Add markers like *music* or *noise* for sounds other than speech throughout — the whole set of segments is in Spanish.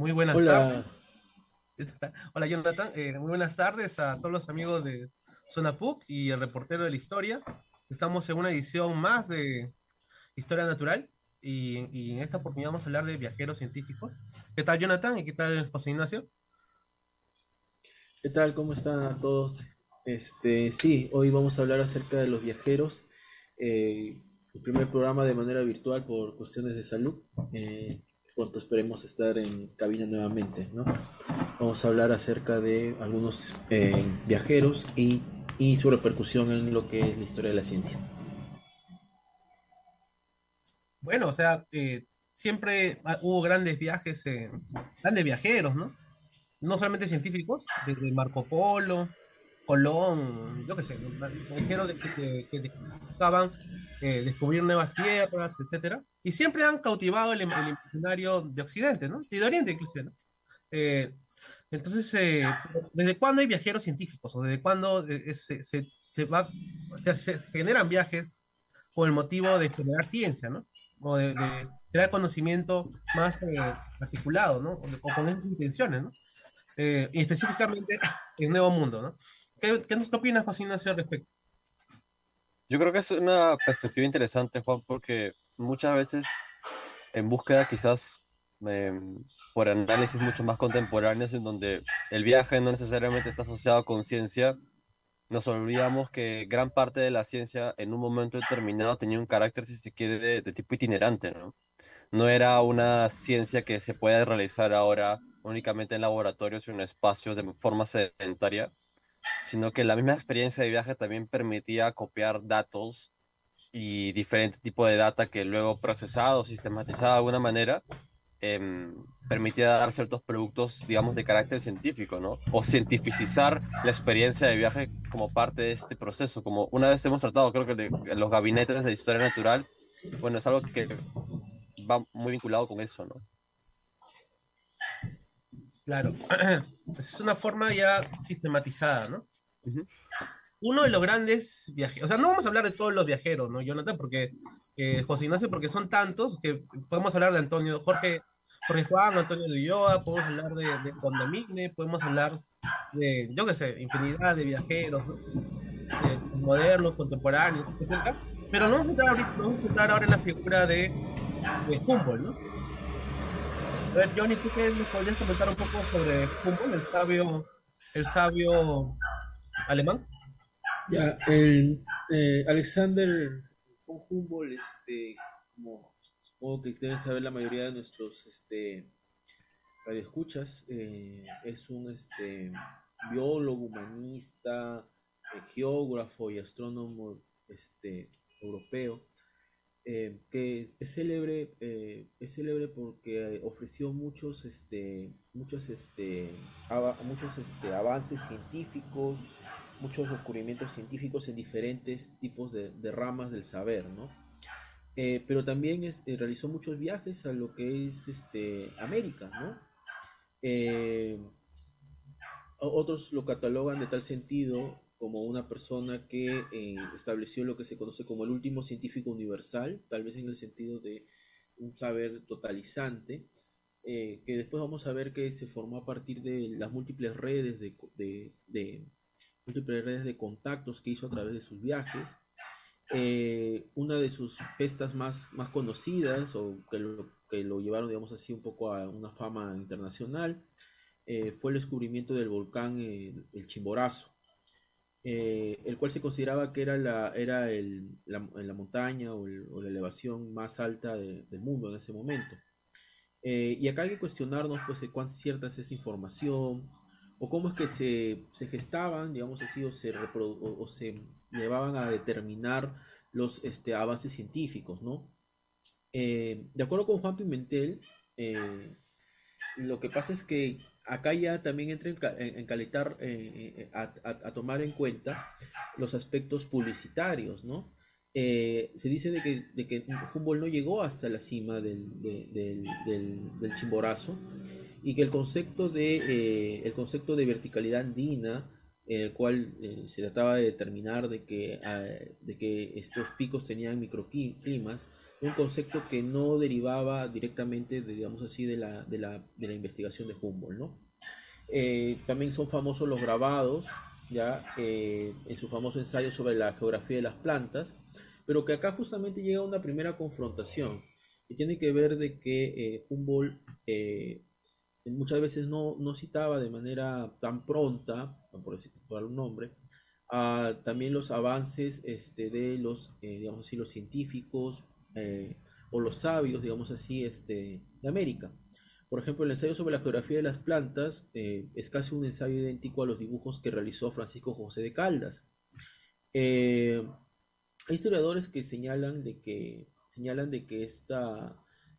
Muy buenas tardes. *laughs* Hola Jonathan, eh, muy buenas tardes a todos los amigos de Zona PUC y el reportero de la historia. Estamos en una edición más de Historia Natural y, en esta oportunidad vamos a hablar de viajeros científicos. ¿Qué tal Jonathan y qué tal José Ignacio? ¿Qué tal? ¿Cómo están todos? Este, sí, hoy vamos a hablar acerca de los viajeros. Eh, el primer programa de manera virtual por cuestiones de salud. Eh, pronto esperemos estar en cabina nuevamente, ¿no? Vamos a hablar acerca de algunos eh, viajeros y, y, su repercusión en lo que es la historia de la ciencia. Bueno, o sea, eh, siempre hubo grandes viajes, grandes viajeros, ¿no? No solamente científicos, desde Marco Polo, Colón, yo qué sé, viajeros que, que, buscaban descubrir nuevas tierras, etcétera y siempre han cautivado el, imaginario de Occidente, ¿no? Y de Oriente inclusive, ¿no? Eh, entonces, eh, ¿desde cuándo hay viajeros científicos? ¿O desde cuándo eh, se, se, va, o sea, se, generan viajes con el motivo de generar ciencia, ¿no? O de, crear conocimiento más articulado, ¿no? O, con esas intenciones, ¿no? y específicamente en Nuevo Mundo, ¿no? ¿Qué, qué, qué opinas, José Ignacio, al respecto? Yo creo que es una perspectiva interesante, Juan, porque muchas veces en búsqueda quizás em, por análisis mucho más contemporáneos en donde el viaje no necesariamente está asociado con ciencia, nos olvidamos que gran parte de la ciencia en un momento determinado tenía un carácter, si se quiere, de, de tipo itinerante, ¿no? No era una ciencia que se puede realizar ahora únicamente en laboratorios o en espacios de forma sedentaria, sino que la misma experiencia de viaje también permitía copiar datos y diferentes tipos de data que luego procesado, sistematizado de alguna manera, em, permitía dar ciertos productos, digamos, de carácter científico, ¿no? O cientificizar la experiencia de viaje como parte de este proceso. Como una vez hemos tratado, creo que los gabinetes de historia natural, bueno, es algo que va muy vinculado con eso, ¿no? Claro, *clears throat* es una forma ya sistematizada, ¿no? uno de los grandes viajeros, o sea, no vamos a hablar de todos los viajeros, ¿no, Jonathan? Porque eh, José Ignacio, porque son tantos que podemos hablar de Antonio, Jorge, Jorge Juan, Antonio de Ulloa, podemos hablar de, de Condomigne, podemos hablar de, yo qué sé, infinidad de viajeros, modernos, contemporáneos, etc. Pero no vamos a entrar ahorita, vamos a entrar ahora en la figura de, de Humboldt, ¿no? A ver, Johnny, ¿tú qué nos podrías comentar un poco sobre Humboldt, el sabio, el sabio alemán? Ya, el eh, Alexander von Humboldt, este, como supongo que deben saber la mayoría de nuestros este, radioescuchas, eh, es un este, biólogo, humanista, eh, geógrafo y astrónomo este, europeo. Eh, que es célebre, es célebre porque ofreció muchos, este, muchos, este, muchos este, avances científicos, muchos descubrimientos científicos en diferentes tipos de, ramas del saber, ¿no? Eh, pero también eh, realizó muchos viajes a lo que es este, América, ¿no? Eh, otros lo catalogan de tal sentido como una persona que estableció lo que se conoce como el último científico universal, tal vez en el sentido de un saber totalizante, que después vamos a ver que se formó a partir de las múltiples redes de, de múltiples redes de contactos que hizo a través de sus viajes. Eh, una de sus pestas más, más conocidas, o que lo, que lo llevaron, digamos así, un poco a una fama internacional, eh, fue el descubrimiento del volcán el Chimborazo, eh, el cual se consideraba que era la, era el, la, la montaña o, la elevación más alta del mundo en ese momento. y acá hay que cuestionarnos pues, cuán cierta es esa información, o cómo es que se, se gestaban, digamos así, o se, o, se llevaban a determinar los este, avances científicos, ¿no? Eh, de acuerdo con Juan Pimentel, eh, lo que pasa es que acá ya también entra en, calitar, eh, a, a, tomar en cuenta los aspectos publicitarios, ¿no? se dice de que, de que, Humboldt no llegó hasta la cima del, del, Chimborazo, y que el concepto de, eh, el concepto de verticalidad andina en el cual eh, se trataba de determinar de que, ah, de que estos picos tenían microclimas, un concepto que no derivaba directamente, de, digamos así, de la, de la, de la investigación de Humboldt, ¿no? Eh, también son famosos los grabados, ya eh, en su famoso ensayo sobre la geografía de las plantas, pero que acá justamente llega una primera confrontación, que tiene que ver de que Humboldt muchas veces no, no, citaba de manera tan pronta, por decir por un nombre, también los avances este, de los, eh, digamos así, los científicos eh, o los sabios, digamos así, este, de América. Por ejemplo, el ensayo sobre la geografía de las plantas eh, es casi un ensayo idéntico a los dibujos que realizó Francisco José de Caldas. hay historiadores que señalan de que, señalan de que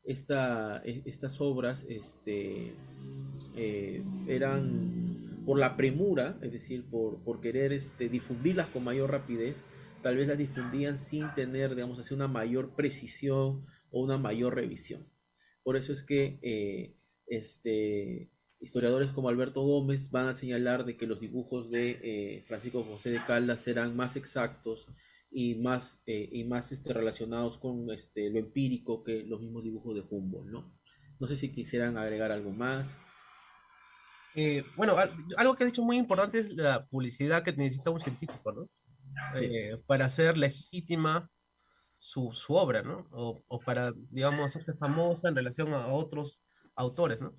e, estas obras este, eh, eran por la premura, es decir, por, por querer este, difundirlas con mayor rapidez, tal vez las difundían sin tener, digamos así, una mayor precisión o una mayor revisión. Por eso es que eh, este, historiadores como Alberto Gómez van a señalar de que los dibujos de eh, Francisco José de Caldas eran más exactos y más, eh, y más este, relacionados con este, lo empírico que los mismos dibujos de Humboldt, ¿no? No sé si quisieran agregar algo más. Bueno, algo que has dicho muy importante es la publicidad que necesita un científico, ¿no? Eh, para hacer legítima su, su obra, ¿no? O, o, para, digamos, hacerse famosa en relación a otros autores, ¿no?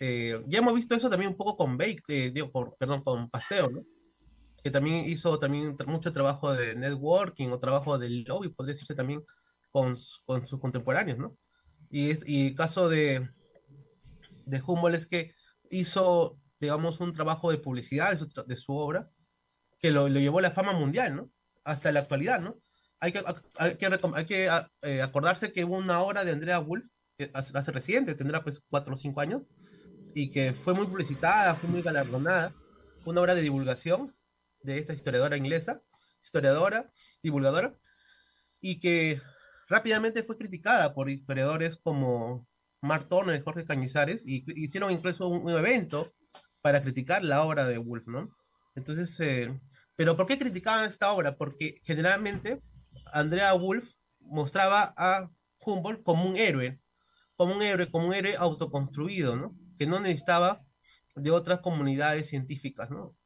ya hemos visto eso también un poco con Bake, digo, por, perdón, con Paseo, ¿no? que también hizo también mucho trabajo de networking o trabajo del lobby, podría decirse también con, con sus contemporáneos, ¿no? Y, es, y el caso de, de Humboldt es que hizo, digamos, un trabajo de publicidad de su, de su obra que lo, llevó a la fama mundial, ¿no? Hasta la actualidad, ¿no? Hay que, hay que, hay que eh, acordarse que hubo una obra de Andrea Wolf, que hace, reciente, tendrá pues cuatro o cinco años, y que fue muy publicitada, fue muy galardonada, una obra de divulgación de esta historiadora inglesa, historiadora, divulgadora, y que rápidamente fue criticada por historiadores como Mark Turner Jorge Cañizares, y hicieron incluso un, evento para criticar la obra de Wolf, ¿no? Entonces, eh, pero ¿por qué criticaban esta obra? Porque generalmente Andrea Wolf mostraba a Humboldt como un héroe, como un héroe, como un héroe autoconstruido, ¿no? Que no necesitaba de otras comunidades científicas, ¿no?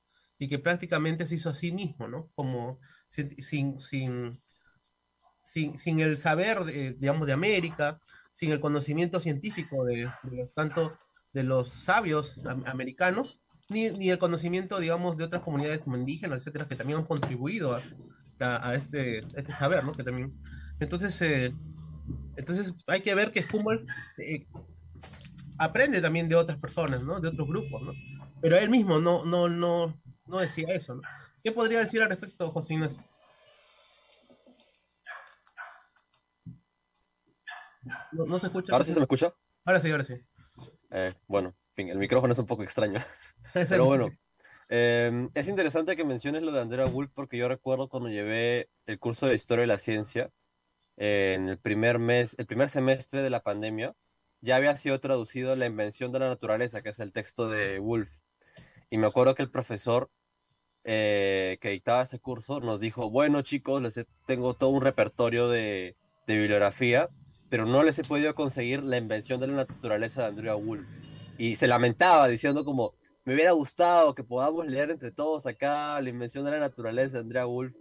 y que prácticamente se hizo a sí mismo, ¿no? Como sin, sin, sin, sin, el saber, de, digamos, de América, sin el conocimiento científico de, de los, tanto de los sabios americanos, ni, ni, el conocimiento, digamos, de otras comunidades como indígenas, etcétera, que también han contribuido a, a, este, este saber, ¿no? Que también... Entonces, eh, entonces hay que ver que Humboldt eh, aprende también de otras personas, ¿no? De otros grupos, ¿no? Pero él mismo no, no, no, no decía eso, ¿no? ¿Qué podría decir al respecto, José Inés? No, se escucha. ¿Ahora sí se me escucha? Ahora sí, ahora sí. Eh, bueno, en fin, el micrófono es un poco extraño. Pero bueno, *laughs* eh, es interesante que menciones lo de Andrea Wolf porque yo recuerdo cuando llevé el curso de Historia de la Ciencia eh, en el primer mes, el primer semestre de la pandemia, ya había sido traducido La Invención de la Naturaleza, que es el texto de Wolf. Y me acuerdo que el profesor eh, que dictaba ese curso nos dijo, bueno chicos, les tengo todo un repertorio de, de, bibliografía, pero no les he podido conseguir la invención de la naturaleza de Andrea Wolf. Y se lamentaba diciendo como, me hubiera gustado que podamos leer entre todos acá la invención de la naturaleza de Andrea Wolf.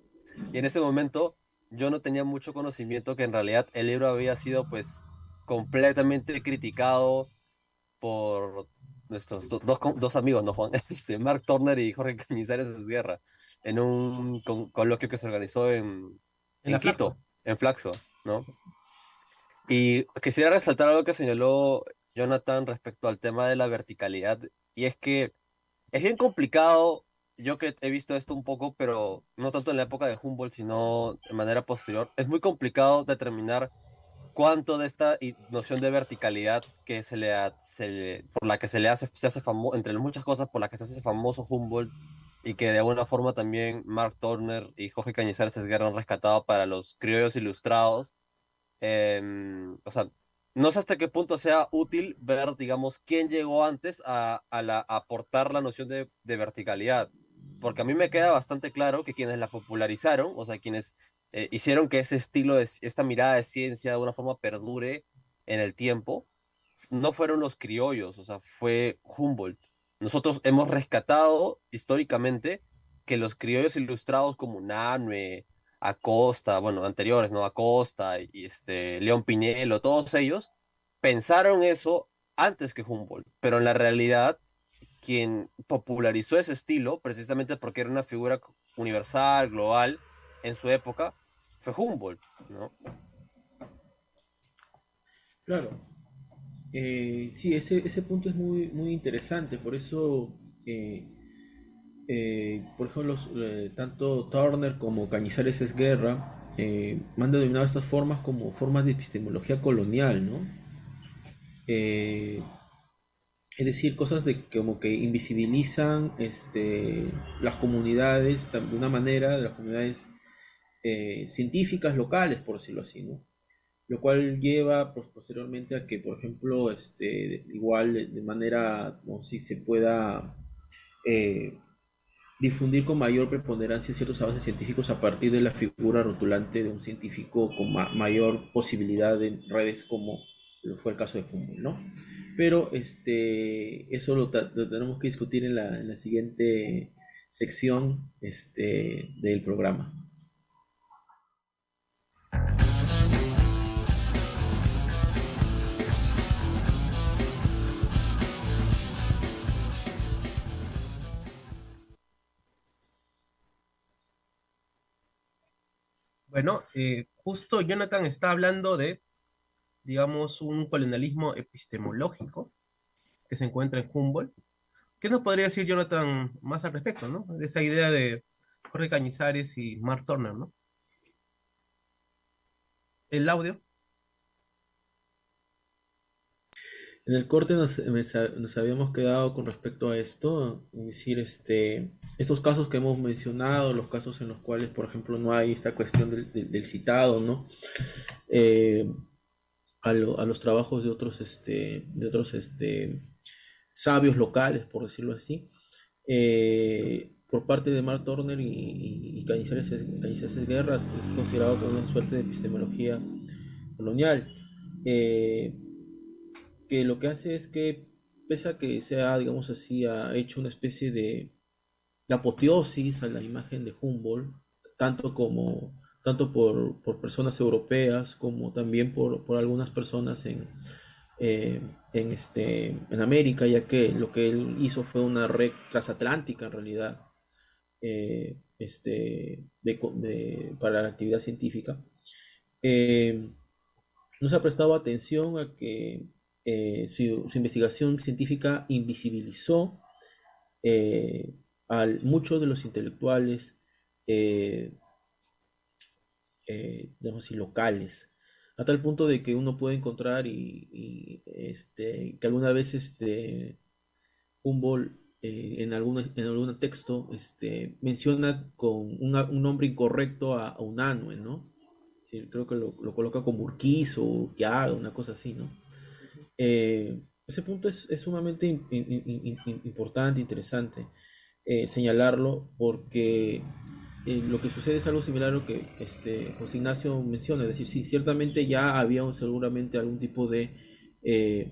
Y en ese momento yo no tenía mucho conocimiento que en realidad el libro había sido pues completamente criticado por nuestros dos, dos, amigos, ¿no, Juan? *laughs* Este, Mark Turner y Jorge Cañizares de Guerra, en un coloquio que se organizó en, en, Quito, en Flaxo, ¿no? Y quisiera resaltar algo que señaló Jonathan respecto al tema de la verticalidad, y es que es bien complicado, yo que he visto esto un poco, pero no tanto en la época de Humboldt, sino de manera posterior, es muy complicado determinar cuánto de esta noción de verticalidad que se le, se por la que se le hace, se hace famoso, entre muchas cosas por las que se hace famoso Humboldt y que de alguna forma también Mark Turner y Jorge Cañizares han rescatado para los criollos ilustrados. Em, o sea, no sé hasta qué punto sea útil ver, digamos, quién llegó antes a, aportar la noción de, de verticalidad. porque a mí me queda bastante claro que quienes la popularizaron, o sea, quienes eh, hicieron que ese estilo, de, esta mirada de ciencia de una forma perdure en el tiempo, no fueron los criollos, o sea, fue Humboldt. Nosotros hemos rescatado históricamente que los criollos ilustrados como Nanue, Acosta, bueno, anteriores, ¿no? Acosta y este, León Pinelo, todos ellos pensaron eso antes que Humboldt, pero en la realidad quien popularizó ese estilo, precisamente porque era una figura universal, global, en su época, fue Humboldt, ¿no? Claro. Eh, sí, ese, ese, punto es muy, muy interesante, por eso, eh, eh, por ejemplo, tanto Turner como Cañizares es Guerra han denominado estas formas como formas de epistemología colonial, ¿no? es decir, cosas de como que invisibilizan este, las comunidades de una manera, de las comunidades eh, científicas locales, por decirlo así, ¿no? Lo cual lleva pues, posteriormente a que, por ejemplo, este, igual de manera, como si se pueda eh, difundir con mayor preponderancia ciertos avances científicos a partir de la figura rotulante de un científico con mayor posibilidad en redes como fue el caso de Humboldt, ¿no? Pero este, eso lo, tenemos que discutir en la, en la siguiente sección este, del programa. Bueno, eh, justo Jonathan está hablando de digamos, un colonialismo epistemológico que se encuentra en Humboldt. ¿Qué nos podría decir Jonathan más al respecto, ¿no? De esa idea de Jorge Cañizares y Mark Turner, ¿no? El audio. En el corte nos, habíamos quedado con respecto a esto, es decir, este, estos casos que hemos mencionado, los casos en los cuales, por ejemplo, no hay esta cuestión del, citado, ¿no? Eh, a, los trabajos de otros, este, de otros este, sabios locales, por decirlo así, eh, por parte de Mark Turner y, y Cañizares, Guerras, es considerado como una suerte de epistemología colonial, eh, que lo que hace es que, pese a que sea, digamos así, ha hecho una especie de, de apoteosis a la imagen de Humboldt, tanto como tanto por, personas europeas como también por, algunas personas en, eh, en, este, en América, ya que lo que él hizo fue una red transatlántica en realidad eh, este, para la actividad científica. Eh, no se ha prestado atención a que su, investigación científica invisibilizó a muchos de los intelectuales eh, digamos locales, a tal punto de que uno puede encontrar y, este, que alguna vez este, Humboldt eh, en, algún, en algún texto este, menciona con un nombre incorrecto a, un anue, ¿no? creo que lo, coloca como Urquizo o Quiaga, una cosa así, ¿no? Eh, ese punto es, sumamente importante, interesante señalarlo, porque eh, lo que sucede es algo similar a lo que este, José Ignacio menciona, es decir, sí, ciertamente ya había seguramente algún tipo de eh,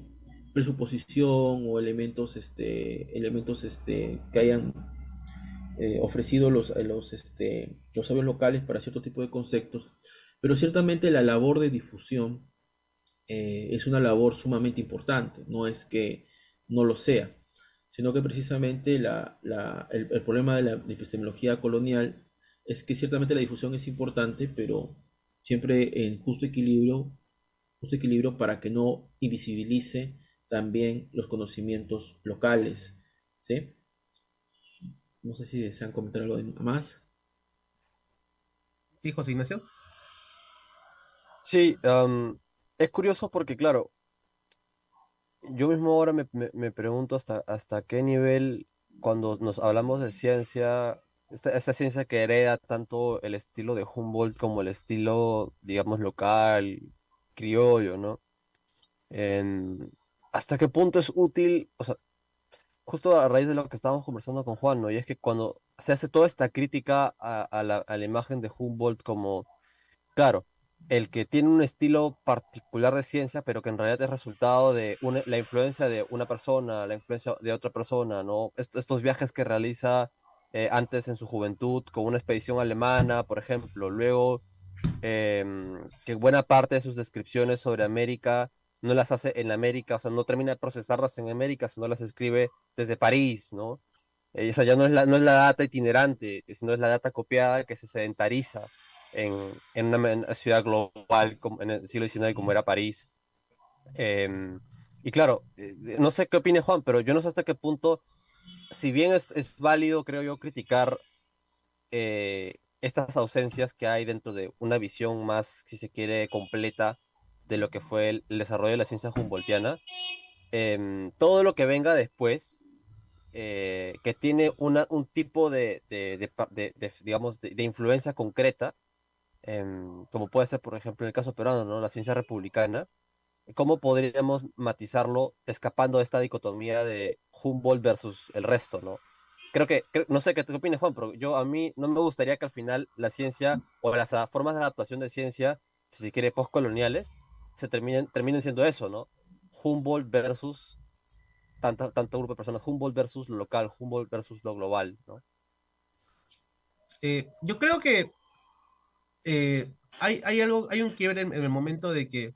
presuposición o elementos, este, elementos este, que hayan eh, ofrecido los, los, este, los sabios locales para cierto tipo de conceptos, pero ciertamente la labor de difusión es una labor sumamente importante, no es que no lo sea, sino que precisamente la, el, el, problema de la epistemología colonial es que ciertamente la difusión es importante, pero siempre en justo equilibrio, justo equilibrio para que no invisibilice también los conocimientos locales. ¿sí? No sé si desean comentar algo más. Sí, José Ignacio. Sí, es curioso porque, claro, yo mismo ahora me, me, pregunto hasta, hasta qué nivel, cuando nos hablamos de ciencia, esta, ciencia que hereda tanto el estilo de Humboldt como el estilo, digamos, local, criollo, ¿no? ¿Hasta qué punto es útil? O sea, justo a raíz de lo que estábamos conversando con Juan, ¿no? Y es que cuando se hace toda esta crítica a, la, a la imagen de Humboldt como, claro, el que tiene un estilo particular de ciencia, pero que en realidad es resultado de la influencia de una persona, la influencia de otra persona, ¿no? estos viajes que realiza eh, antes en su juventud con una expedición alemana, por ejemplo, luego em, que buena parte de sus descripciones sobre América no las hace en América, o sea, no termina de procesarlas en América, sino las escribe desde París, ¿no? Eh, ya no es, la, no es la data itinerante, sino es la data copiada que se sedentariza en, en, una, ciudad global como en el siglo XIX como era París. Em, y claro, eh, no sé qué opine Juan, pero yo no sé hasta qué punto si bien es, es válido, creo yo, criticar eh, estas ausencias que hay dentro de una visión más, si se quiere, completa de lo que fue el, desarrollo de la ciencia humboldtiana, em, todo lo que venga después, eh, que tiene una, un tipo de, de, de, digamos, de, influencia concreta, em, como puede ser, por ejemplo, en el caso peruano, ¿no? la ciencia republicana, ¿cómo podríamos matizarlo escapando de esta dicotomía de Humboldt versus el resto, ¿no? Creo que, no sé qué te opinas, Juan, pero yo a mí no me gustaría que al final la ciencia o las formas de adaptación de ciencia, si quiere, postcoloniales, se terminen, terminen siendo eso, ¿no? Humboldt versus tanto, tanto grupo de personas, Humboldt versus lo local, Humboldt versus lo global, ¿no? Eh, yo creo que eh, hay, hay, algo, hay un quiebre en, el momento de que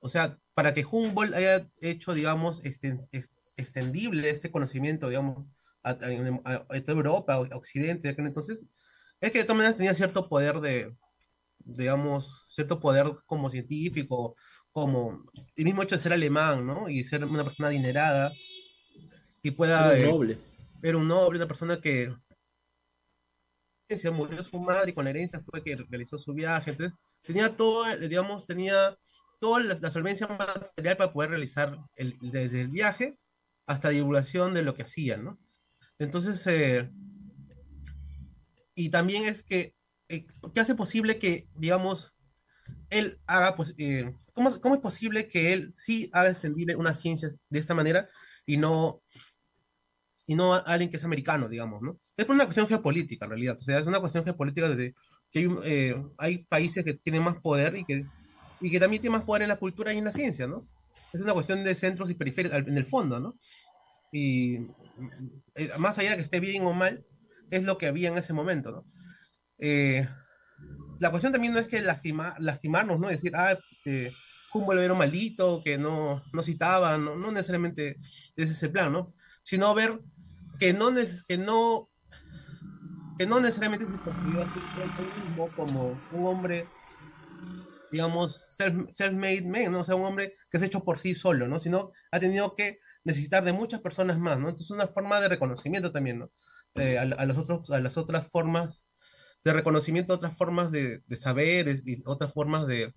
o sea, para que Humboldt haya hecho, digamos, extendible este conocimiento, digamos, a, toda Europa, a Occidente, entonces, es que de todas maneras tenía cierto poder de, digamos, cierto poder como científico, como el mismo hecho de ser alemán, ¿no? Y ser una persona adinerada, y pueda... Era un noble. era un noble, una persona que murió su madre y con la herencia fue que realizó su viaje, entonces tenía todo, digamos, tenía toda la, solvencia material para poder realizar el, desde el viaje hasta divulgación de lo que hacían, ¿no? Entonces, eh, y también es que, eh, ¿qué hace posible que, digamos, él haga, pues, eh, ¿cómo, ¿cómo, es posible que él sí haga extendible una ciencia de esta manera y no, y no alguien que es americano, digamos, ¿no? Es por una cuestión geopolítica, en realidad, o sea, es una cuestión geopolítica de que hay, hay países que tienen más poder y que y que también tiene más poder en la cultura y en la ciencia, ¿no? Es una cuestión de centros y periferias en el fondo, ¿no? Y eh, más allá de que esté bien o mal, es lo que había en ese momento, ¿no? Eh, la cuestión también no es que lastima, lastimarnos, ¿no? Decir, ah, eh, Humboldt era maldito, que no, no citaba, no, no necesariamente es ese plan, ¿no? Sino ver que no, que no, que no necesariamente se construyó así mismo como un hombre digamos, self-made man, ¿no? O sea, un hombre que es hecho por sí solo, ¿no? Sino ha tenido que necesitar de muchas personas más, ¿no? Entonces es una forma de reconocimiento también, ¿no? Eh, a, los otros, a las otras formas de reconocimiento, otras formas de, de saber y otras formas de,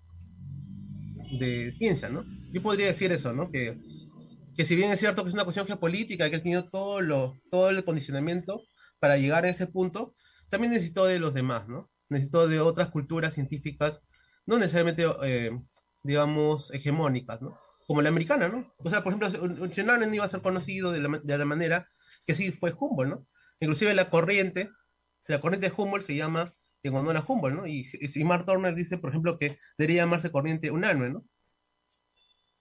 de ciencia, ¿no? Yo podría decir eso, ¿no? Que, que si bien es cierto que es una cuestión geopolítica, que él tenido todo, lo, todo el condicionamiento para llegar a ese punto, también necesitó de los demás, ¿no? Necesitó de otras culturas científicas no necesariamente, eh, digamos, hegemónicas, ¿no? Como la americana, ¿no? O sea, por ejemplo, Shannon iba a ser conocido de la, de la, manera que sí fue Humboldt, ¿no? Inclusive la corriente, la corriente de Humboldt se llama en honor a Humboldt, ¿no? Y, y Mark Turner dice, por ejemplo, que debería llamarse corriente unánime, ¿no?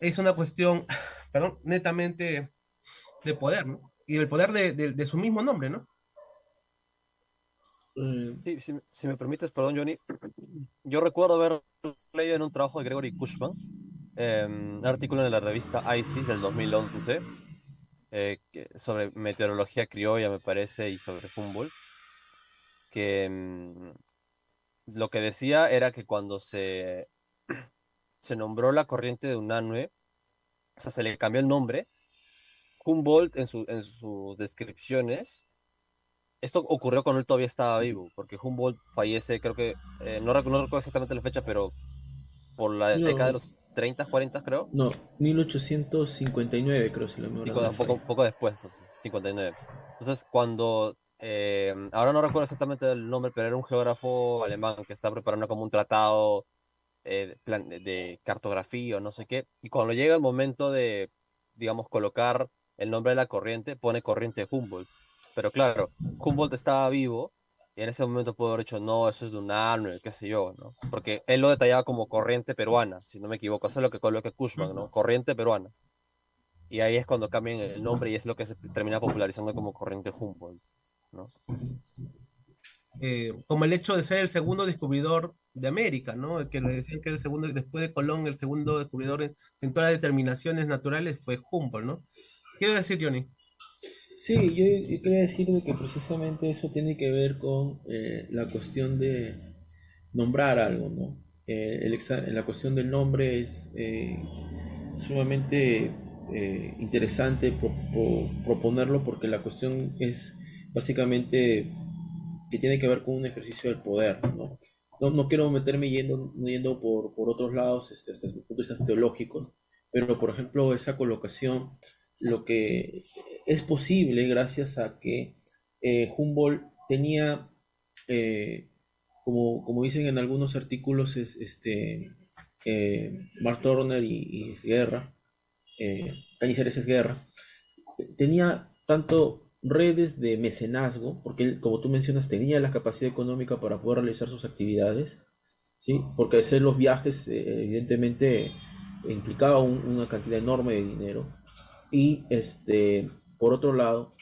Es una cuestión, *sighs* perdón, netamente de poder, ¿no? Y del poder de, de su mismo nombre, ¿no? Sí, si, me permites, perdón, Johnny. *clears throat* Yo recuerdo haber leído en un trabajo de Gregory Cushman, em, un artículo en la revista ISIS del 2011, eh, sobre meteorología criolla, me parece, y sobre Humboldt, que em, lo que decía era que cuando se, se nombró la corriente de Unanue, o sea, se le cambió el nombre, Humboldt en, su, en sus descripciones esto ocurrió cuando él todavía estaba vivo, porque Humboldt fallece, creo que, eh, no, recuerdo exactamente la fecha, pero por la década de los 30, 40, creo. No, 1859, creo, si lo me poco, poco después, 59. Entonces, cuando, eh, ahora no recuerdo exactamente el nombre, pero era un geógrafo alemán que estaba preparando como un tratado eh, de cartografía o no sé qué, y cuando llega el momento de, digamos, colocar el nombre de la corriente, pone corriente Humboldt Pero claro, Humboldt estaba vivo y en ese momento pudo haber dicho, no, eso es de un Arnold, qué sé yo, ¿no? Porque él lo detallaba como corriente peruana, si no me equivoco. Eso es lo que coloca Cushman, ¿no? Corriente peruana. Y ahí es cuando cambian el nombre y es lo que se termina popularizando como corriente Humboldt, ¿no? Eh, como el hecho de ser el segundo descubridor de América, ¿no? El que le decían que era el segundo, después de Colón, el segundo descubridor en, en todas las determinaciones naturales fue Humboldt, ¿no? ¿Qué iba a decir, Johnny? Sí, yo, yo quería decir de que precisamente eso tiene que ver con eh, la cuestión de nombrar algo, ¿no? Eh, el la cuestión del nombre es eh, sumamente interesante pro- pro- proponerlo porque la cuestión es básicamente que tiene que ver con un ejercicio del poder, ¿no? No, no quiero meterme yendo, yendo por, por otros lados, este, puntos de teológicos, pero por ejemplo esa colocación, lo que es posible gracias a que eh, Humboldt tenía, eh, como, como dicen en algunos artículos, es, este, eh, Mark Turner y, y Guerra, eh, Cañizares es Guerra, tenía tanto redes de mecenazgo, porque él, como tú mencionas, tenía la capacidad económica para poder realizar sus actividades, ¿sí? porque hacer los viajes eh, evidentemente implicaba un- una cantidad enorme de dinero. Y este, por otro lado,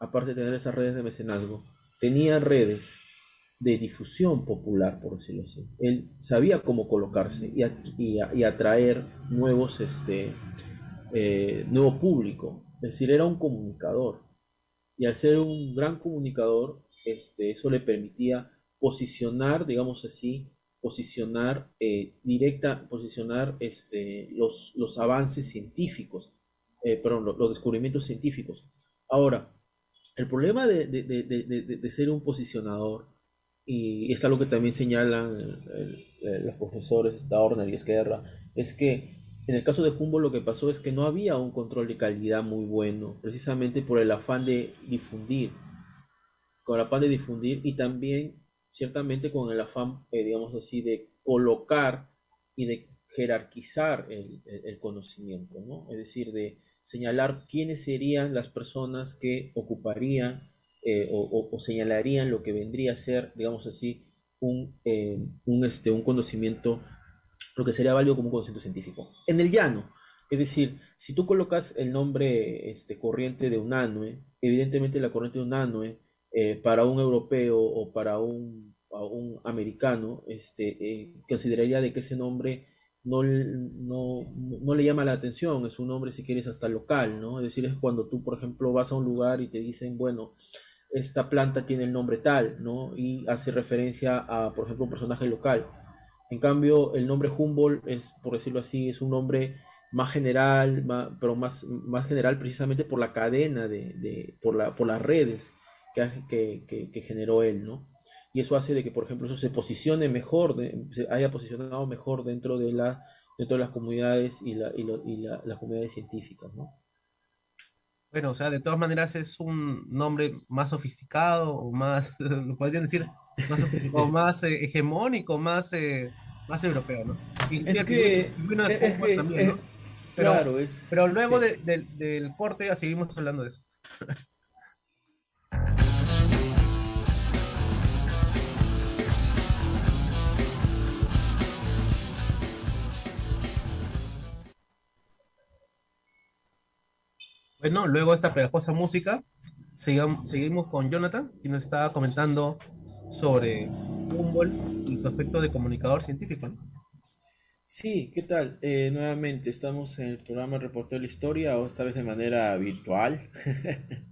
aparte de tener esas redes de mecenazgo, tenía redes de difusión popular, por decirlo así. Él sabía cómo colocarse y atraer nuevos, este, eh, nuevo público. Es decir, era un comunicador. Y al ser un gran comunicador, este, eso le permitía posicionar, digamos así, posicionar eh, directa, posicionar este, los, los avances científicos, eh, perdón, lo- los, descubrimientos científicos. Ahora, el problema de, de- de- de- ser un posicionador, y es algo que también señalan el- los profesores Staurner y Esquerra, es que en el caso de Humboldt lo que pasó es que no había un control de calidad muy bueno, precisamente por el afán de difundir, con el afán de difundir y también ciertamente con el afán, eh, digamos así, de colocar y de jerarquizar el, conocimiento, ¿no? Es decir, de señalar quiénes serían las personas que ocuparían eh, o señalarían lo que vendría a ser, digamos así, un, eh, un, este, un conocimiento, lo que sería válido como un conocimiento científico. En el llano, es decir, si tú colocas el nombre este, corriente de Unanue, evidentemente la corriente de Unanue eh, para un europeo o para un, un americano, este, eh, consideraría de que ese nombre no, no, no le llama la atención, es un nombre si quieres hasta local, ¿no? Es decir, es cuando tú, por ejemplo, vas a un lugar y te dicen, bueno, esta planta tiene el nombre tal, ¿no? Y hace referencia a, por ejemplo, un personaje local. En cambio, el nombre Humboldt es, por decirlo así, es un nombre más general, pero más, más general precisamente por la cadena de, de- por la, por las redes que, que, generó él, ¿no? Y eso hace de que, por ejemplo, eso se posicione mejor, se haya posicionado mejor dentro de la, dentro de las comunidades y, la, y, lo- y la- las comunidades científicas, ¿no? Bueno, o sea, de todas maneras es un nombre más sofisticado o más, *laughs* podrían decir, más sofisticado, *laughs* más eh, hegemónico, más, eh, más europeo, ¿no? Y Es que- pingüino de es- que- también, ¿no? Pero, claro, es... pero luego sí. de- del- del corte ya seguimos hablando de eso. Bueno, luego de esta pegajosa música, sigam- seguimos con Jonathan, quien nos estaba comentando sobre Humboldt y su aspecto de comunicador científico. Sí, ¿qué tal? Eh, nuevamente estamos en el programa Reportero de la Historia, o esta vez de manera virtual. *laughs*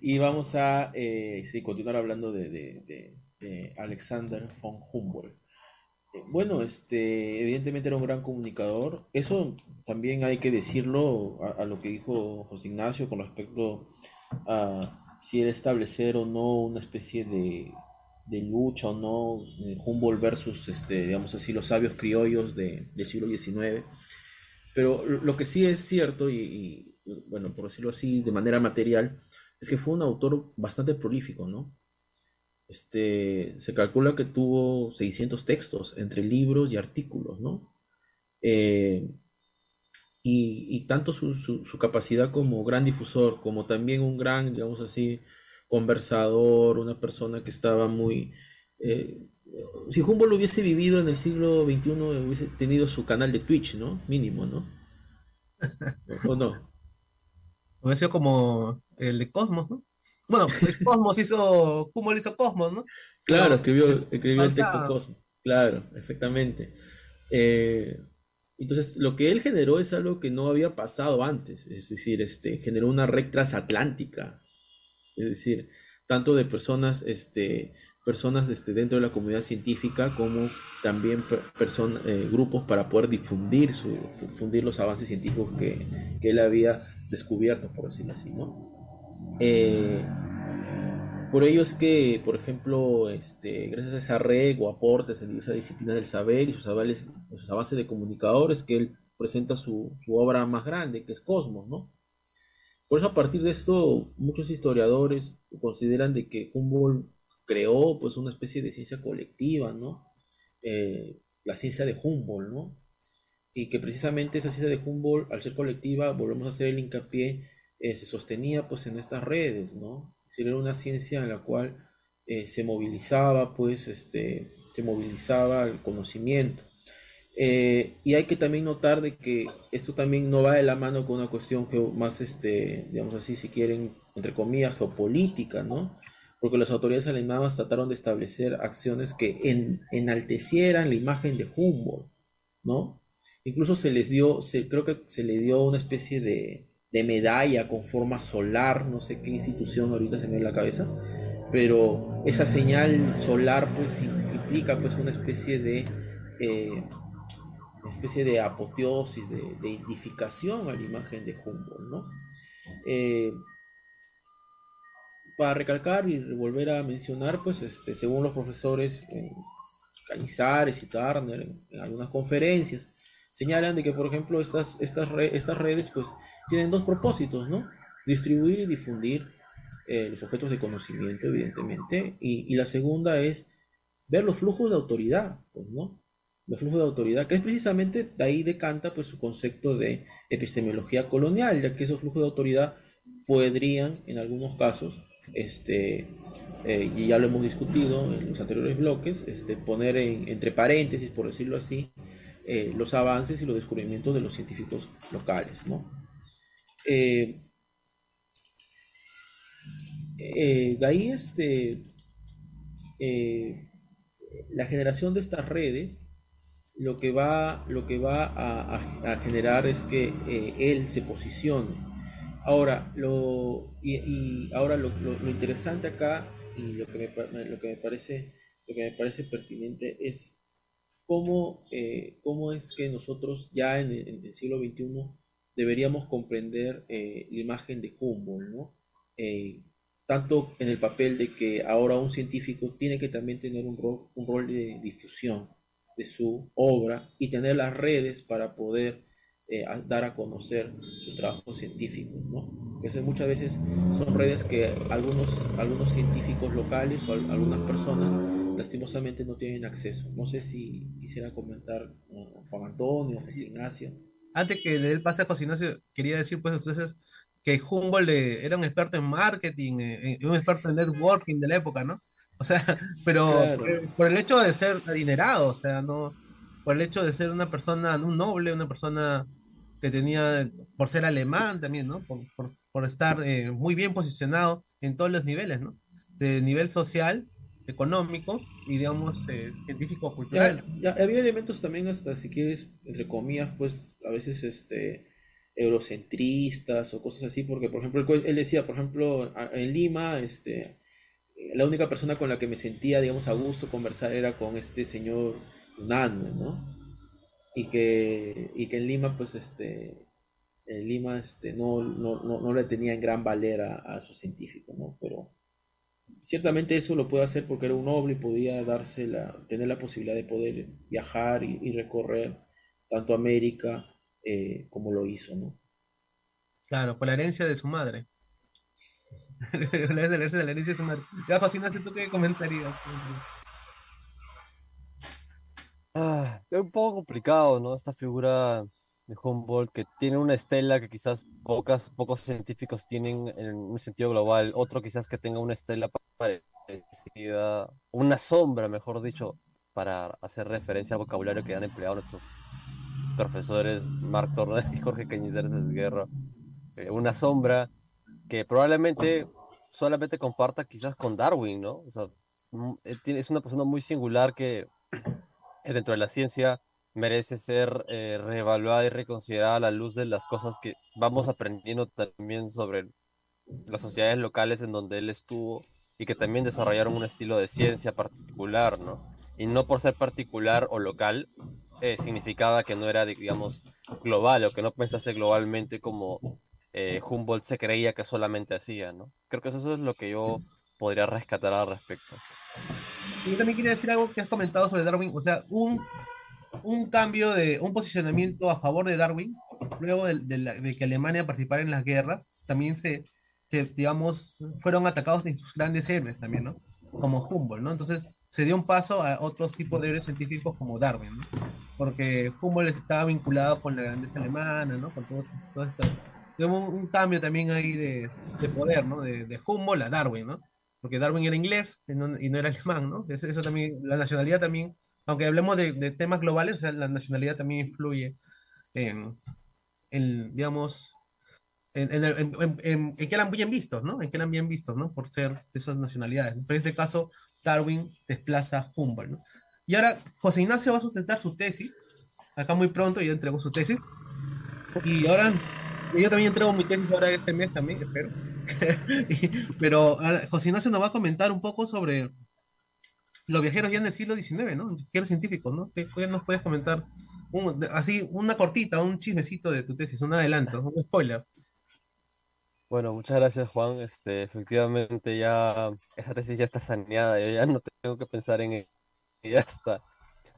Y vamos a eh, sí, continuar hablando de, de- de- de Alexander von Humboldt. Eh, Bueno, este, evidentemente era un gran comunicador. Eso también hay que decirlo a lo que dijo José Ignacio con respecto a si era establecer o no una especie de, de lucha o no, eh, Humboldt versus, este, digamos así, los sabios criollos de- del siglo XIX. Pero lo que sí es cierto, y, y, bueno, por decirlo así, de manera material, es que fue un autor bastante prolífico, ¿no? Este, se calcula que tuvo 600 textos entre libros y artículos, ¿no? Eh, y, tanto su, su, capacidad como gran difusor, como también un gran, digamos así, conversador, una persona que estaba muy... Eh, si Humboldt hubiese vivido en el siglo XXI, hubiese tenido su canal de Twitch, ¿no? Mínimo, ¿no? ¿O no? Hubiese sido como el de Cosmos, ¿no? Bueno, Cosmos hizo, Humboldt hizo Cosmos, ¿no? Claro, escribió, escribió el texto Cosmos. Claro, exactamente. Eh, entonces, lo que él generó es algo que no había pasado antes, es decir, este, generó una red transatlántica, es decir, tanto de personas, este, personas este, dentro de la comunidad científica como también eh, grupos para poder difundir, su, difundir los avances científicos que, que, él había descubierto, por decirlo así, ¿no? Eh, por ello es que, por ejemplo, este, gracias a esa red o aportes en diversas disciplinas del saber y sus avances, sus avances de comunicadores, que él presenta su, obra más grande, que es Cosmos, ¿no? Por eso a partir de esto, muchos historiadores consideran de que Humboldt creó pues una especie de ciencia colectiva, ¿no? Eh, la ciencia de Humboldt, ¿no? Y que precisamente esa ciencia de Humboldt, al ser colectiva, volvemos a hacer el hincapié, eh, se sostenía pues en estas redes, ¿no? era una ciencia en la cual eh, se movilizaba, pues, este, se movilizaba el conocimiento. Eh, y hay que también notar de que esto también no va de la mano con una cuestión más, este, digamos así, si quieren, entre comillas, geopolítica, ¿no? Porque las autoridades alemanas trataron de establecer acciones que enaltecieran la imagen de Humboldt, ¿no? Incluso se les dio, se, creo que se le dio una especie de, de medalla con forma solar, no sé qué institución ahorita se me en la cabeza, pero esa señal solar pues implica pues una especie de eh, especie de apoteosis, de, de, edificación a la imagen de Humboldt, ¿no? Eh, para recalcar y volver a mencionar, pues este, según los profesores eh, Cañizares y Turner en, algunas conferencias, señalan de que, por ejemplo, estas, estas, estas redes, pues, tienen dos propósitos, ¿no? Distribuir y difundir eh, los objetos de conocimiento, evidentemente, y, la segunda es ver los flujos de autoridad, pues, ¿no? Los flujos de autoridad, que es precisamente de ahí decanta pues su concepto de epistemología colonial, ya que esos flujos de autoridad podrían, en algunos casos, este, eh, y ya lo hemos discutido en los anteriores bloques, este, poner entre paréntesis, por decirlo así, eh, los avances y los descubrimientos de los científicos locales, ¿no? Eh, de ahí este, la generación de estas redes lo que va, lo que va a, generar es que él se posicione. Ahora, lo, y, ahora lo, interesante acá y lo que, me, lo que me parece lo que me parece pertinente es cómo, cómo es que nosotros ya en el, siglo XXI deberíamos comprender eh, la imagen de Humboldt, ¿no? Eh, tanto en el papel de que ahora un científico tiene que también tener un rol, un rol de difusión de su obra y tener las redes para poder eh, dar a conocer sus trabajos científicos, ¿no? Que muchas veces son redes que algunos, algunos científicos locales o algunas personas lastimosamente no tienen acceso. No sé si quisiera comentar Juan Antonio, José Ignacio antes que él pase a José quería decir pues ustedes que Humboldt era un experto en marketing, eh, un experto en networking de la época, ¿no? O sea, *laughs* pero por, el hecho de ser adinerado, o sea, no, por el hecho de ser una persona, un noble, una persona que tenía, por ser alemán también, ¿no? Por, por, estar eh, muy bien posicionado en todos los niveles, ¿no? De nivel social, económico y digamos eh, científico cultural. Ya, había elementos también hasta si quieres entre comillas pues a veces este eurocentristas o cosas así porque por ejemplo él decía por ejemplo en Lima este la única persona con la que me sentía digamos a gusto conversar era con este señor Unanue, ¿no? Y que y que en Lima pues este en Lima este no no, no, le tenía en gran valera a, a su científico, ¿no? Pero Ciertamente eso lo puede hacer porque era un noble y podía darse la, tener la posibilidad de poder viajar y, recorrer tanto América eh, como lo hizo, ¿no? Claro, por la herencia de su madre. La herencia de la herencia de su madre. Ya, ¿tú qué comentarías? Ah, es un poco complicado, ¿no? Esta figura de Humboldt, que tiene una estela que quizás pocas, pocos científicos tienen en un sentido global, otro quizás que tenga una estela parecida, una sombra, mejor dicho, para hacer referencia al vocabulario que han empleado nuestros profesores Mark Turner *laughs* y Jorge Cañizares de Guerra. Eh, una sombra que probablemente solamente comparta quizás con Darwin, ¿no? O sea, mm, eh, es una persona muy singular que dentro de la ciencia merece ser eh, reevaluada y reconsiderada a la luz de las cosas que vamos aprendiendo también sobre las sociedades locales en donde él estuvo y que también desarrollaron un estilo de ciencia particular, ¿no? Y no por ser particular o local eh, significaba que no era, digamos, global o que no pensase globalmente como eh, Humboldt se creía que solamente hacía, ¿no? Creo que eso es lo que yo podría rescatar al respecto. Yo también quería decir algo que has comentado sobre Darwin, o sea, un un cambio de un posicionamiento a favor de Darwin, luego de, que Alemania participara en las guerras, también se, digamos, fueron atacados en sus grandes héroes también, ¿no? Como Humboldt, ¿no? Entonces se dio un paso a otros tipos de héroes científicos como Darwin, ¿no? Porque Humboldt estaba vinculado con la grandeza alemana, ¿no? Con todo esto. Un, un, cambio también ahí de, de poder, ¿no? De, de, Humboldt a Darwin, ¿no? Porque Darwin era inglés y no, y no era alemán, ¿no? Eso, eso, también, la nacionalidad también aunque hablemos de, temas globales, la nacionalidad también influye en, digamos, en, que eran bien vistos, ¿no? En que eran bien vistos, ¿no? Por ser de esas nacionalidades. Pero en este caso, Darwin desplaza a Humboldt, ¿no? Y ahora, José Ignacio va a sustentar su tesis, acá muy pronto, ya entregó su tesis. Y ahora, yo también entrego mi tesis ahora este mes también, espero. *laughs* Pero José Ignacio nos va a comentar un poco sobre los viajeros ya en el siglo XIX, ¿no? Viajeros científicos, ¿no? ¿Qué, nos puedes comentar? así, una cortita, un chismecito de tu tesis, un adelanto, un spoiler. Bueno, muchas gracias Juan. Este, efectivamente ya esa tesis ya está saneada, yo ya no tengo que pensar en ella hasta,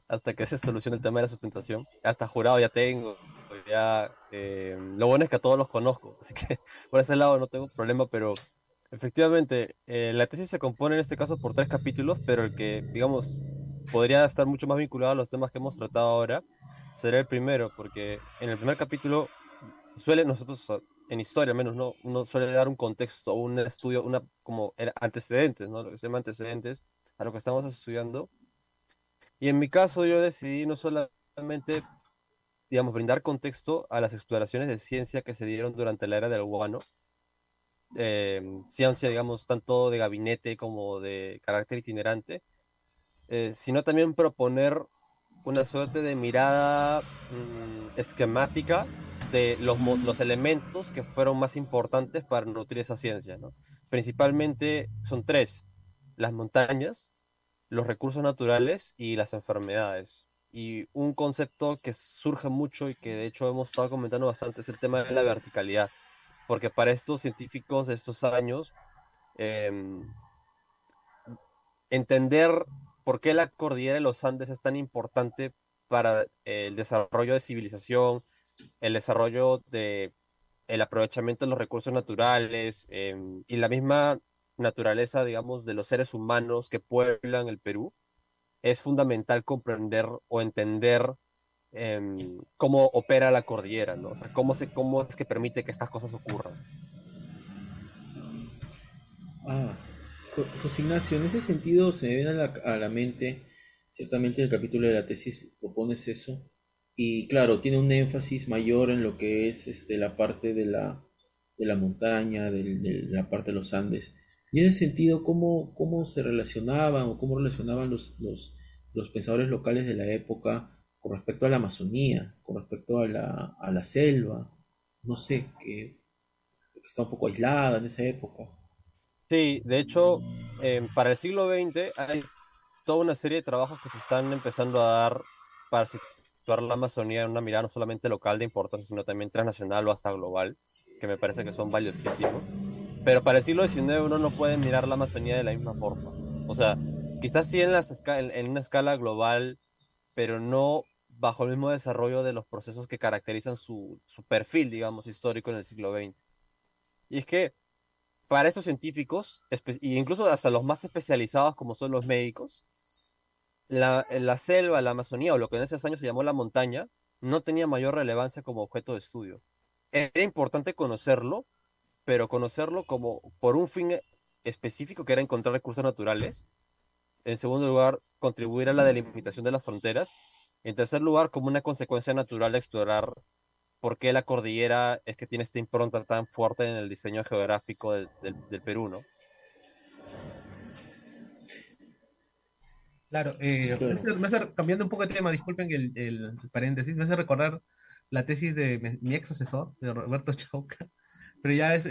hasta que se solucione el tema de la sustentación. Hasta jurado ya tengo, ya eh, lo bueno es que a todos los conozco, *laughs* así que por ese lado no tengo problema, pero Efectivamente, eh, la tesis se compone en este caso por tres capítulos, pero el que, digamos, podría estar mucho más vinculado a los temas que hemos tratado ahora será el primero, porque en el primer capítulo suele nosotros, en historia al menos, ¿no? uno suele dar un contexto, un estudio, una como antecedentes, ¿no? lo que se llama antecedentes a lo que estamos estudiando. Y en mi caso yo decidí no solamente, digamos, brindar contexto a las exploraciones de ciencia que se dieron durante la era del guano, eh, ciencia, digamos, tanto de gabinete como de carácter itinerante, eh, sino también proponer una suerte de mirada mm, esquemática de los, los, elementos que fueron más importantes para nutrir esa ciencia. ¿no? Principalmente son tres, las montañas, los recursos naturales y las enfermedades. Y un concepto que surge mucho y que de hecho hemos estado comentando bastante es el tema de la verticalidad porque para estos científicos de estos años, em, entender por qué la cordillera de los Andes es tan importante para el desarrollo de civilización, el desarrollo de el aprovechamiento de los recursos naturales em, y la misma naturaleza, digamos, de los seres humanos que pueblan el Perú, es fundamental comprender o entender Em, cómo opera la cordillera, ¿no? O sea, cómo, se, cómo es que permite que estas cosas ocurran. Ah, José Ignacio, en ese sentido se me viene a la, mente, ciertamente el capítulo de la tesis propones eso, y claro, tiene un énfasis mayor en lo que es este, la parte de la, de la montaña, de la parte de los Andes. Y en ese sentido, ¿cómo, cómo se relacionaban o cómo relacionaban los, los, los pensadores locales de la época con respecto a la Amazonía, con respecto a la, a la selva, no sé, que, está un poco aislada en esa época. Sí, de hecho, em, para el siglo XX hay toda una serie de trabajos que se están empezando a dar para situar la Amazonía en una mirada no solamente local de importancia, sino también transnacional o hasta global, que me parece que son valiosísimos. Pero para el siglo XIX uno no puede mirar la Amazonía de la misma forma. O sea, quizás sí en, una escala global, pero no bajo el mismo desarrollo de los procesos que caracterizan su, perfil, digamos, histórico en el siglo XX. Y es que para estos científicos, e incluso hasta los más especializados como son los médicos, la, la, selva, la Amazonía, o lo que en esos años se llamó la montaña, no tenía mayor relevancia como objeto de estudio. Era importante conocerlo, pero conocerlo como por un fin específico que era encontrar recursos naturales. En segundo lugar, contribuir a la delimitación de las fronteras. En tercer lugar, como una consecuencia natural de explorar por qué la cordillera es que tiene esta impronta tan fuerte en el diseño geográfico del, del, Perú, ¿no? Claro, eh, Me, hace, cambiando un poco de tema, disculpen el, el, paréntesis, me hace recordar la tesis de mi, ex asesor, de Roberto Chauca, pero ya es,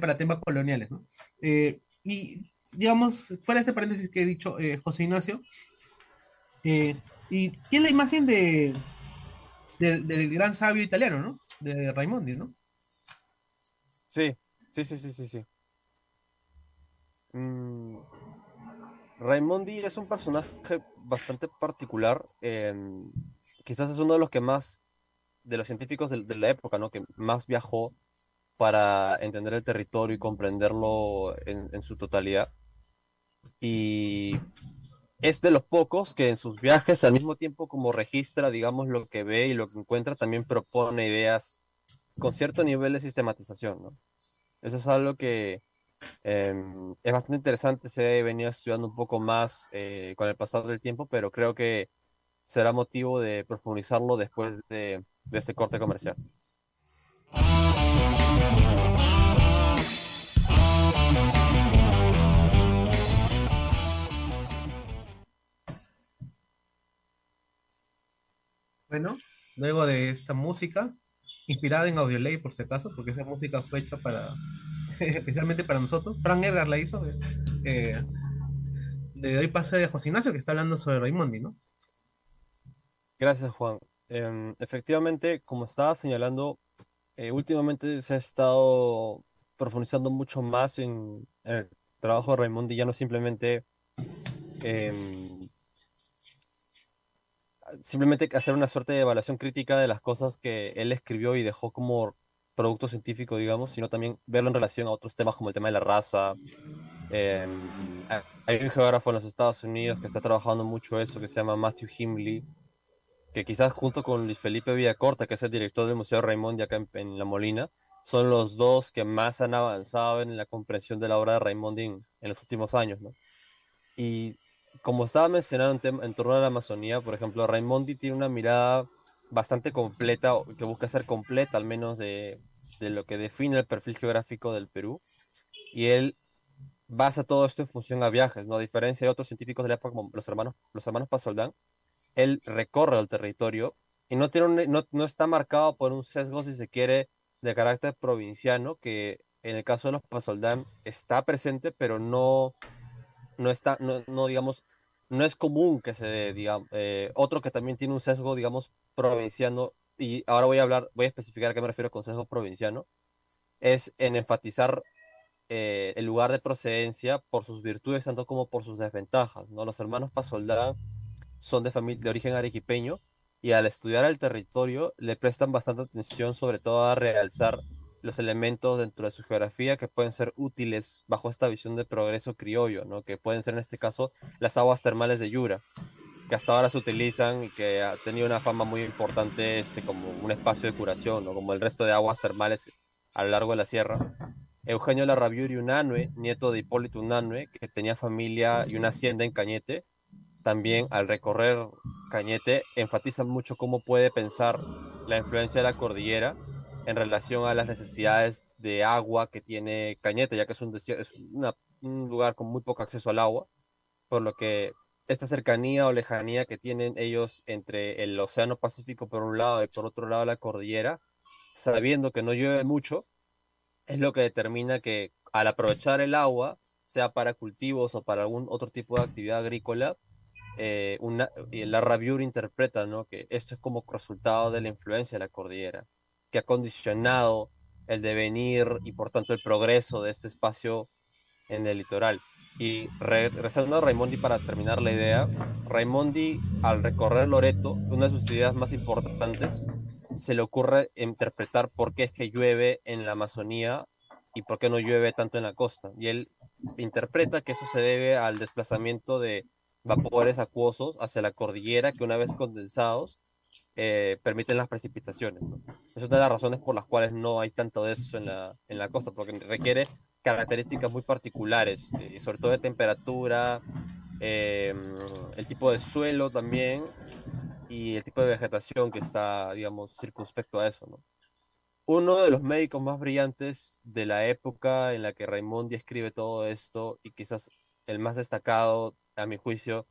para temas coloniales, ¿no? Eh, y digamos, fuera de este paréntesis que he dicho, eh, José Ignacio, eh, y tiene la imagen de, del gran sabio italiano, ¿no? De Raimondi, ¿no? Sí, sí, sí, sí, sí, sí. Mm, Raimondi es un personaje bastante particular. quizás es uno de los que más, de los científicos de, la época, ¿no? Que más viajó para entender el territorio y comprenderlo en, su totalidad. Y es de los pocos que en sus viajes, al mismo tiempo como registra, digamos, lo que ve y lo que encuentra, también propone ideas con cierto nivel de sistematización, ¿no? Eso es algo que em, es bastante interesante, se ha venido estudiando un poco más eh, con el pasar del tiempo, pero creo que será motivo de profundizarlo después de, de este corte comercial. Bueno, luego de esta música, inspirada en Audiolay por si acaso, porque esa música fue hecha para, *laughs* especialmente para nosotros. Frank Edgar la hizo. Eh, le doy pase a José Ignacio que está hablando sobre Raimondi, ¿no? Gracias, Juan. Em, efectivamente, como estaba señalando, eh, últimamente se ha estado profundizando mucho más en, el trabajo de Raimondi, ya no simplemente em, simplemente hacer una suerte de evaluación crítica de las cosas que él escribió y dejó como producto científico, digamos, sino también verlo en relación a otros temas como el tema de la raza. Em, hay un geógrafo en los Estados Unidos que está trabajando mucho eso, que se llama Matthew Himley, que quizás junto con Luis Felipe Villacorta, que es el director del Museo Raimondi acá en, La Molina, son los dos que más han avanzado en la comprensión de la obra de Raimondi en, en los últimos años, ¿no? Y como estaba mencionando en, torno a la Amazonía, por ejemplo, Raimondi tiene una mirada bastante completa, que busca ser completa al menos de, de, lo que define el perfil geográfico del Perú. Y él basa todo esto en función a viajes, ¿no? A diferencia de otros científicos de la época como los hermanos, los hermanos Pasoldán, él recorre el territorio y no, tiene no, no está marcado por un sesgo, si se quiere, de carácter provinciano, que en el caso de los Pasoldán está presente, pero no no está, no, no, digamos, no es común que se, digamos, eh, otro que también tiene un sesgo, digamos, provinciano, y ahora voy a hablar, voy a especificar a qué me refiero con sesgo provinciano, es en enfatizar eh, el lugar de procedencia por sus virtudes tanto como por sus desventajas, ¿no? Los hermanos Pasoldán son de, familia, de origen arequipeño y al estudiar el territorio le prestan bastante atención sobre todo a realzar los elementos dentro de su geografía que pueden ser útiles bajo esta visión de progreso criollo, ¿no? que pueden ser en este caso las aguas termales de Yura, que hasta ahora se utilizan y que ha tenido una fama muy importante este, como un espacio de curación, ¿no? como el resto de aguas termales a lo largo de la sierra. Eugenio Larrabiuri Unanue, nieto de Hipólito Unanue, que tenía familia y una hacienda en Cañete, también al recorrer Cañete enfatiza mucho cómo puede pensar la influencia de la cordillera en relación a las necesidades de agua que tiene Cañete, ya que es un, lugar con muy poco acceso al agua, por lo que esta cercanía o lejanía que tienen ellos entre el Océano Pacífico por un lado y por otro lado la cordillera, sabiendo que no llueve mucho, es lo que determina que al aprovechar el agua, sea para cultivos o para algún otro tipo de actividad agrícola, eh, la Rabiur interpreta ¿no? que esto es como resultado de la influencia de la cordillera que ha condicionado el devenir y por tanto el progreso de este espacio en el litoral. Y regresando a Raimondi para terminar la idea, Raimondi al recorrer Loreto, una de sus ideas más importantes, se le ocurre interpretar por qué es que llueve en la Amazonía y por qué no llueve tanto en la costa. Y él interpreta que eso se debe al desplazamiento de vapores acuosos hacia la cordillera que una vez condensados eh, permiten las precipitaciones. ¿no? Es una de las razones por las cuales no hay tanto de eso en la, en la costa, porque requiere características muy particulares, eh, sobre todo de temperatura, eh, el tipo de suelo también y el tipo de vegetación que está, digamos, circunspecto a eso. ¿no? Uno de los médicos más brillantes de la época en la que Raimondi escribe todo esto y quizás el más destacado, a mi juicio,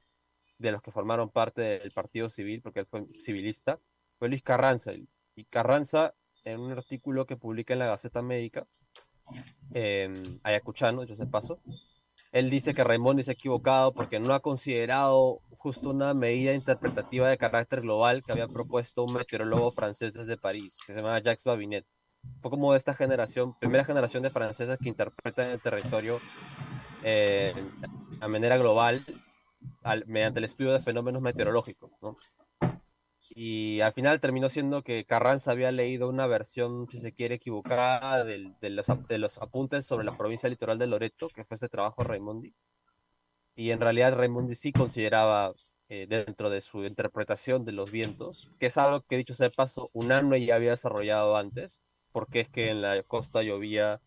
de los que formaron parte del Partido Civil, porque él fue civilista, fue Luis Carranza. Y Carranza, en un artículo que publica en la Gaceta Médica, eh, ayacuchano, yo sé paso, él dice que Raimondi se ha equivocado porque no ha considerado justo una medida interpretativa de carácter global que había propuesto un meteorólogo francés desde París, que se llama Jacques Babinet. Un poco como esta generación, primera generación de franceses que interpretan el territorio eh, a manera global mediante el estudio de fenómenos meteorológicos. Y al final terminó siendo que Carranza había leído una versión, si se quiere, equivocada de, los, apuntes sobre la provincia litoral de Loreto, que fue ese trabajo Raimondi. Y en realidad Raimondi sí consideraba eh, dentro de su interpretación de los vientos, que es algo que dicho sea de paso, un año ya había desarrollado antes, porque es que en la costa llovía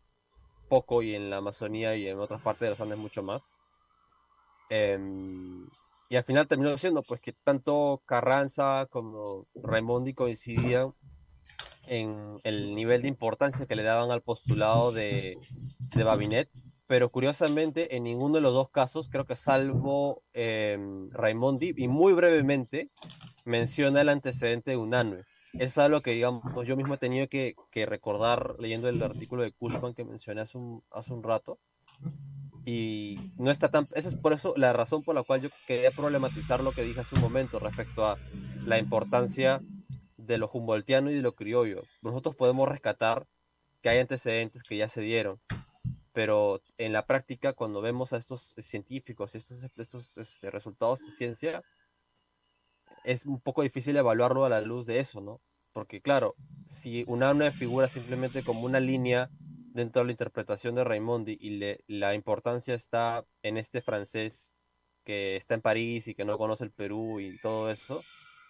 poco y en la Amazonía y en otras partes de los Andes mucho más. Em, y al final terminó siendo pues que tanto Carranza como Raimondi coincidían en el nivel de importancia que le daban al postulado de, de Babinet, pero curiosamente en ninguno de los dos casos, creo que salvo em, Raimondi, y muy brevemente menciona el antecedente de Unanue. Es algo que, digamos, yo mismo he tenido que, que recordar leyendo el artículo de Cushman que mencioné hace un, hace un rato, y no está tan... Esa es por eso la razón por la cual yo quería problematizar lo que dije hace un momento respecto a la importancia de lo humboldtiano y de lo criollo. Nosotros podemos rescatar que hay antecedentes que ya se dieron, pero en la práctica cuando vemos a estos científicos estos, estos este, resultados de ciencia, es un poco difícil evaluarlo a la luz de eso, ¿no? Porque claro, si una, una figura simplemente como una línea dentro de la interpretación de Raimondi y la importancia está en este francés que está en París y que no conoce el Perú y todo eso.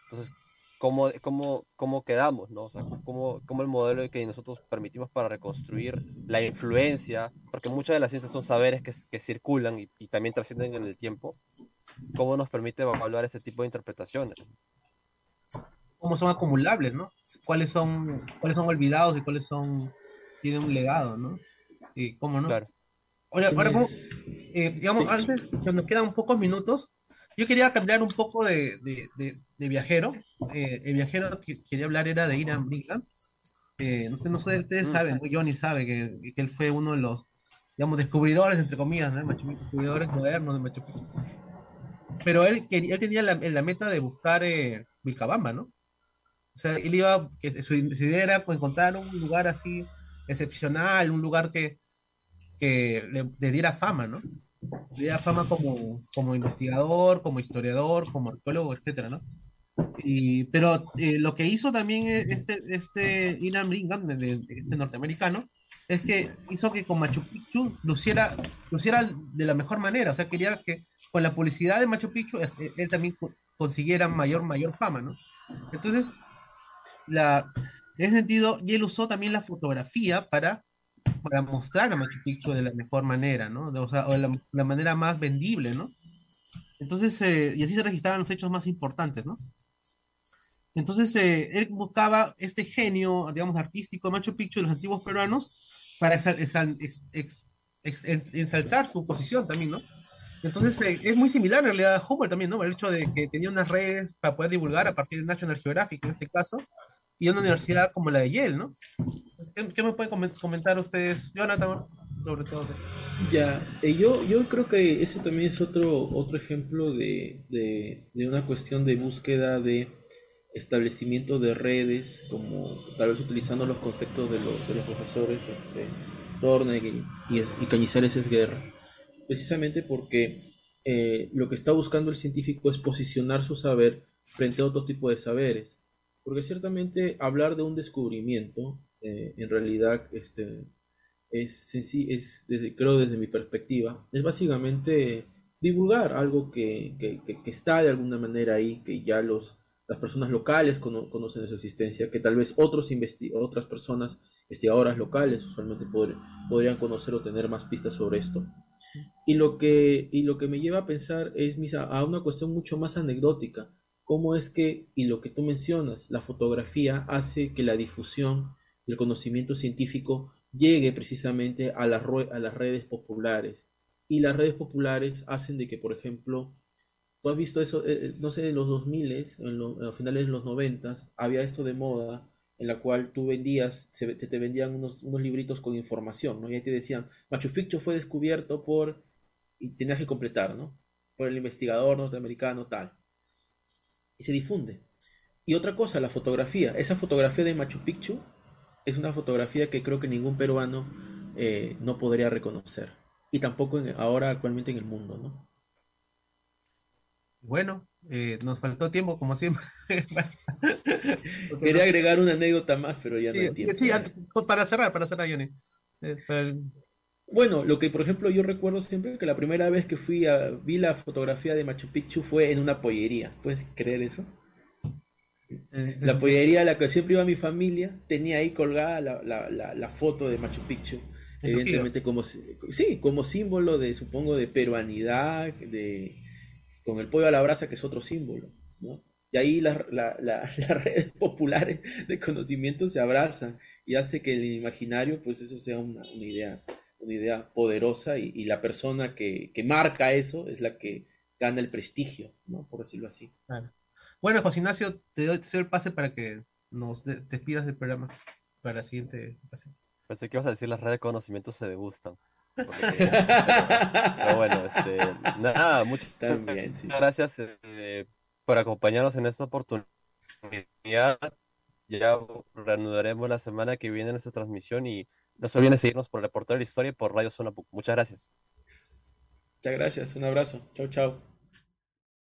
Entonces, ¿cómo, cómo, cómo quedamos? ¿no? O sea, ¿cómo, ¿cómo, el modelo que nosotros permitimos para reconstruir la influencia? Porque muchas de las ciencias son saberes que, que circulan y, y, también trascienden en el tiempo. ¿Cómo nos permite evaluar ese tipo de interpretaciones? ¿Cómo son acumulables, no? ¿Cuáles son, cuáles son olvidados y cuáles son tiene un legado, ¿no? Y cómo no. Claro. Ahora, ahora eh, digamos, antes, que nos quedan pocos minutos, yo quería cambiar un poco de, de, de, viajero. Eh, el viajero que quería hablar era de Iran Brinkland. Eh, no sé, no sé, ustedes mm. saben, Johnny sabe que, que, él fue uno de los, digamos, descubridores, entre comillas, ¿no? Machu Picchu, descubridores modernos de Machu Picchu. Pero él, él tenía la, la meta de buscar eh, Vilcabamba, ¿no? O sea, él iba, que su, su idea era pues, encontrar un lugar así excepcional, un lugar que, que le, diera fama, ¿no? Le diera fama como, como investigador, como historiador, como arqueólogo, etcétera, ¿no? Y, pero eh, lo que hizo también e, este, este Ian Brigham, de, este norteamericano, es que hizo que con Machu Picchu luciera, luciera de la mejor manera. O sea, quería que con la publicidad de Machu Picchu él también consiguiera mayor, mayor fama, ¿no? Entonces, la, en ese sentido, y él usó también la fotografía para, para mostrar a Machu Picchu de la mejor manera, ¿no? o sea, o de la, manera más vendible, ¿no? Entonces, eh, y así se registraban los hechos más importantes, ¿no? Entonces, eh, él buscaba este genio, digamos, artístico de Machu Picchu de los antiguos peruanos para ensalzar su posición también, ¿no? Entonces, eh, es muy similar en realidad a Humboldt también, ¿no? El hecho de que tenía unas redes para poder divulgar a partir de National Geographic, en este caso, y una universidad como la de Yale, ¿no? ¿Qué, me pueden comentar ustedes, Jonathan, sobre todo? Ya, eh, yo, yo creo que eso también es otro, otro ejemplo de, de, de, una cuestión de búsqueda de establecimiento de redes, como tal vez utilizando los conceptos de los, de los profesores este, Torne y, y, Cañizares es guerra, precisamente porque eh, lo que está buscando el científico es posicionar su saber frente a otro tipo de saberes. Porque ciertamente hablar de un descubrimiento, eh, en realidad, este, es, es desde, creo desde mi perspectiva, es básicamente divulgar algo que, que, que, está de alguna manera ahí, que ya los las personas locales conocen de su existencia, que tal vez otros otras personas investigadoras locales usualmente podrían conocer o tener más pistas sobre esto. Y lo que, y lo que me lleva a pensar es a una cuestión mucho más anecdótica. ¿Cómo es que, y lo que tú mencionas, la fotografía hace que la difusión del conocimiento científico llegue precisamente a las, redes populares? Y las redes populares hacen de que, por ejemplo, Tú has visto eso, eh, eh, no sé, en los 2000, en a finales de los 90, había esto de moda en la cual tú vendías, te, te, vendían unos, unos, libritos con información, ¿no? Y ahí te decían, Machu Picchu fue descubierto por, y tenías que completar, ¿no? Por el investigador norteamericano tal. Y se difunde. Y otra cosa, la fotografía. Esa fotografía de Machu Picchu es una fotografía que creo que ningún peruano eh, no podría reconocer. Y tampoco ahora actualmente en el mundo, ¿no? Bueno, eh, nos faltó tiempo, como siempre. *laughs* Quería agregar una anécdota más, pero ya no sí, Sí, para cerrar, para cerrar, Johnny. Eh, bueno, lo que por ejemplo yo recuerdo siempre que la primera vez que fui a vi la fotografía de Machu Picchu fue en una pollería. ¿Puedes creer eso? Eh, la pollería a la que siempre iba mi familia tenía ahí colgada la, foto de Machu Picchu. Evidentemente como sí, como símbolo de, supongo, de peruanidad, de, con el pollo a la brasa, que es otro símbolo, ¿no? Y ahí las *laughs* redes populares de conocimiento se abrazan y hace que el imaginario, pues eso sea una, idea, una idea poderosa y, la persona que, marca eso es la que gana el prestigio, ¿no? Por decirlo así. Bueno, José Ignacio, te doy, el pase para que nos despidas del programa para la siguiente ocasión. Pensé que ibas a decir las redes de conocimiento se degustan. *laughs* Pero, bueno, este, nada, muchas gracias eh, por acompañarnos en esta oportunidad. Ya reanudaremos la semana que viene nuestra transmisión y no se olviden seguirnos por el reportero de historia y por Radio Zona Muchas gracias. Muchas gracias, un abrazo. Chau, chau.